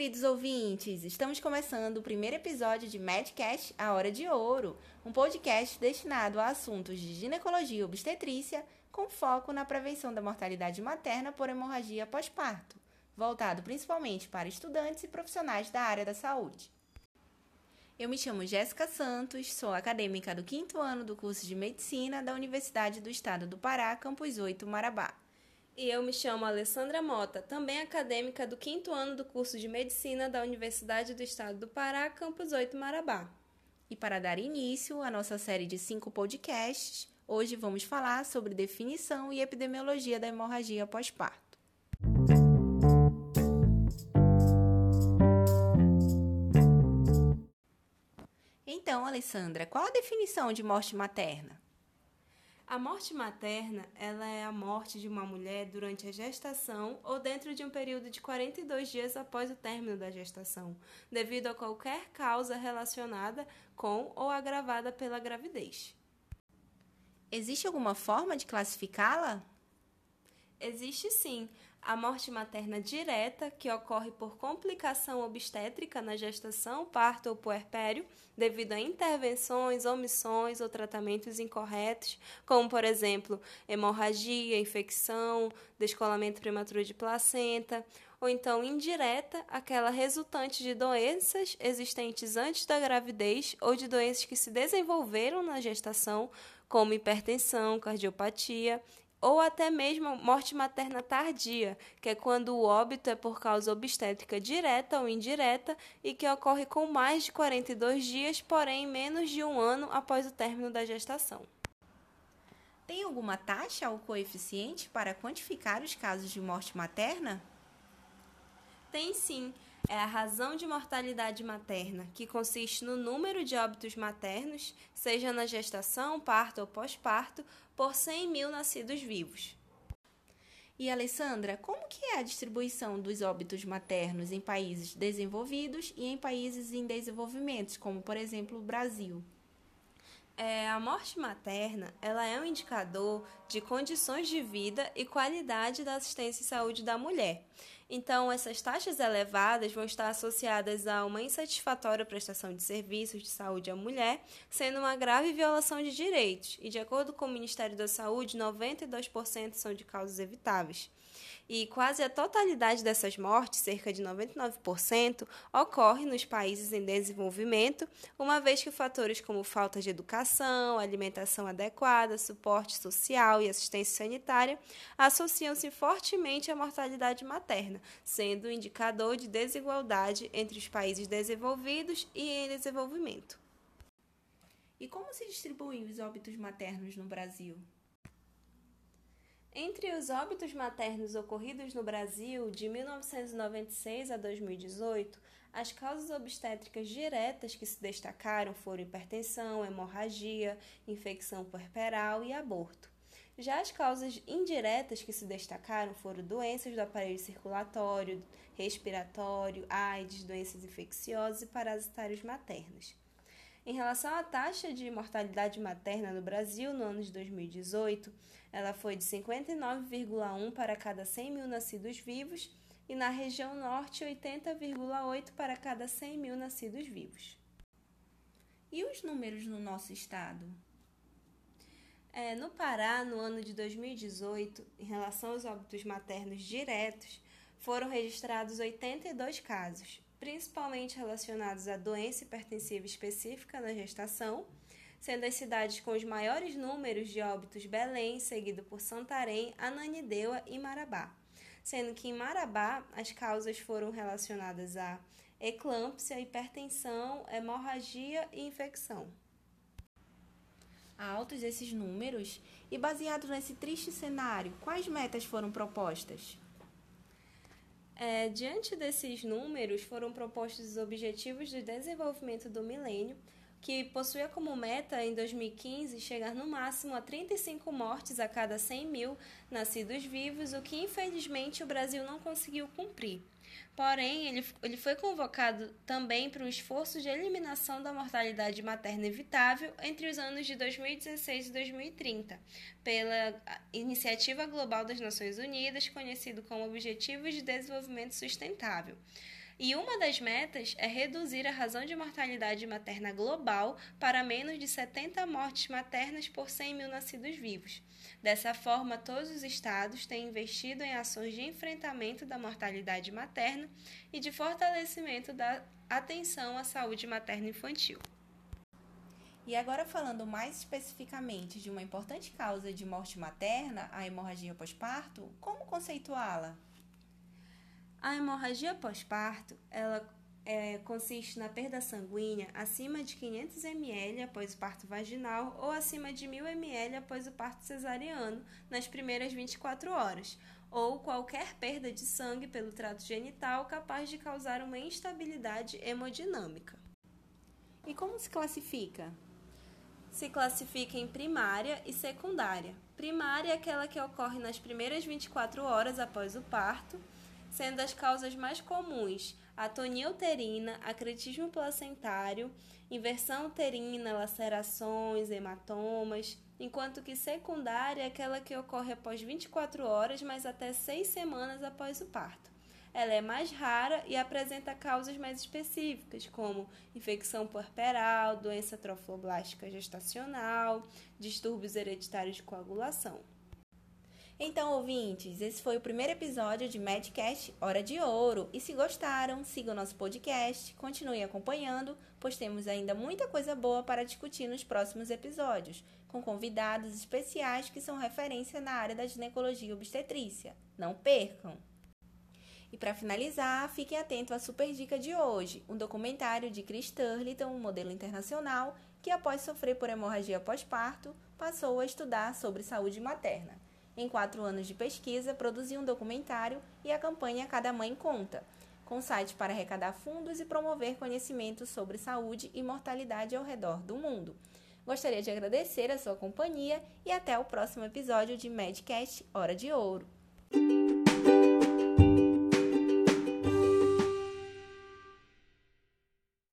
queridos ouvintes! Estamos começando o primeiro episódio de Medcast A Hora de Ouro, um podcast destinado a assuntos de ginecologia e obstetrícia, com foco na prevenção da mortalidade materna por hemorragia pós-parto, voltado principalmente para estudantes e profissionais da área da saúde. Eu me chamo Jéssica Santos, sou acadêmica do quinto ano do curso de Medicina da Universidade do Estado do Pará, Campus 8, Marabá. E eu me chamo Alessandra Mota, também acadêmica do quinto ano do curso de Medicina da Universidade do Estado do Pará, Campus 8 Marabá. E para dar início à nossa série de cinco podcasts, hoje vamos falar sobre definição e epidemiologia da hemorragia pós-parto. Então, Alessandra, qual a definição de morte materna? A morte materna, ela é a morte de uma mulher durante a gestação ou dentro de um período de 42 dias após o término da gestação, devido a qualquer causa relacionada com ou agravada pela gravidez. Existe alguma forma de classificá-la? Existe sim a morte materna direta, que ocorre por complicação obstétrica na gestação, parto ou puerpério, devido a intervenções, omissões ou tratamentos incorretos, como, por exemplo, hemorragia, infecção, descolamento prematuro de placenta, ou então indireta, aquela resultante de doenças existentes antes da gravidez ou de doenças que se desenvolveram na gestação, como hipertensão, cardiopatia ou até mesmo morte materna tardia, que é quando o óbito é por causa obstétrica direta ou indireta e que ocorre com mais de 42 dias, porém menos de um ano após o término da gestação. Tem alguma taxa ou coeficiente para quantificar os casos de morte materna? Tem sim é a razão de mortalidade materna, que consiste no número de óbitos maternos, seja na gestação, parto ou pós-parto, por 100 mil nascidos vivos. E Alessandra, como que é a distribuição dos óbitos maternos em países desenvolvidos e em países em desenvolvimento, como por exemplo o Brasil? É, a morte materna ela é um indicador de condições de vida e qualidade da assistência e saúde da mulher. Então, essas taxas elevadas vão estar associadas a uma insatisfatória prestação de serviços de saúde à mulher, sendo uma grave violação de direitos, e de acordo com o Ministério da Saúde, 92% são de causas evitáveis. E quase a totalidade dessas mortes, cerca de 99%, ocorre nos países em desenvolvimento, uma vez que fatores como falta de educação, alimentação adequada, suporte social e assistência sanitária associam-se fortemente à mortalidade materna, sendo um indicador de desigualdade entre os países desenvolvidos e em desenvolvimento. E como se distribuem os óbitos maternos no Brasil? Entre os óbitos maternos ocorridos no Brasil de 1996 a 2018, as causas obstétricas diretas que se destacaram foram hipertensão, hemorragia, infecção puerperal e aborto. Já as causas indiretas que se destacaram foram doenças do aparelho circulatório, respiratório, AIDS, doenças infecciosas e parasitários maternos. Em relação à taxa de mortalidade materna no Brasil no ano de 2018, ela foi de 59,1 para cada 100 mil nascidos vivos e na região norte 80,8 para cada 100 mil nascidos vivos. E os números no nosso estado? É, no Pará, no ano de 2018, em relação aos óbitos maternos diretos, foram registrados 82 casos, principalmente relacionados à doença hipertensiva específica na gestação, sendo as cidades com os maiores números de óbitos Belém, seguido por Santarém, Ananindeua e Marabá. Sendo que em Marabá as causas foram relacionadas a eclâmpsia, hipertensão, hemorragia e infecção. Altos esses números e baseado nesse triste cenário, quais metas foram propostas? É, diante desses números, foram propostos os Objetivos de Desenvolvimento do Milênio, que possuía como meta, em 2015, chegar no máximo a 35 mortes a cada 100 mil nascidos vivos, o que infelizmente o Brasil não conseguiu cumprir. Porém, ele, ele foi convocado também para o esforço de eliminação da mortalidade materna evitável entre os anos de 2016 e 2030, pela Iniciativa Global das Nações Unidas, conhecido como Objetivos de Desenvolvimento Sustentável. E uma das metas é reduzir a razão de mortalidade materna global para menos de 70 mortes maternas por 100 mil nascidos vivos. Dessa forma, todos os estados têm investido em ações de enfrentamento da mortalidade materna e de fortalecimento da atenção à saúde materno-infantil. E agora falando mais especificamente de uma importante causa de morte materna, a hemorragia pós-parto, como conceituá-la? A hemorragia pós-parto, ela é, consiste na perda sanguínea acima de 500 ml após o parto vaginal ou acima de 1000 ml após o parto cesariano nas primeiras 24 horas, ou qualquer perda de sangue pelo trato genital capaz de causar uma instabilidade hemodinâmica. E como se classifica? Se classifica em primária e secundária. Primária é aquela que ocorre nas primeiras 24 horas após o parto sendo as causas mais comuns atonia uterina, acretismo placentário, inversão uterina, lacerações, hematomas, enquanto que secundária é aquela que ocorre após 24 horas, mas até 6 semanas após o parto. Ela é mais rara e apresenta causas mais específicas, como infecção puerperal, doença trofoblástica gestacional, distúrbios hereditários de coagulação. Então, ouvintes, esse foi o primeiro episódio de Madcast Hora de Ouro. E se gostaram, sigam nosso podcast, continuem acompanhando, pois temos ainda muita coisa boa para discutir nos próximos episódios, com convidados especiais que são referência na área da ginecologia obstetrícia. Não percam! E para finalizar, fiquem atentos à super dica de hoje, um documentário de Chris Turlington, um modelo internacional, que após sofrer por hemorragia pós-parto, passou a estudar sobre saúde materna. Em quatro anos de pesquisa, produziu um documentário e a campanha Cada Mãe Conta, com site para arrecadar fundos e promover conhecimento sobre saúde e mortalidade ao redor do mundo. Gostaria de agradecer a sua companhia e até o próximo episódio de Medcast Hora de Ouro.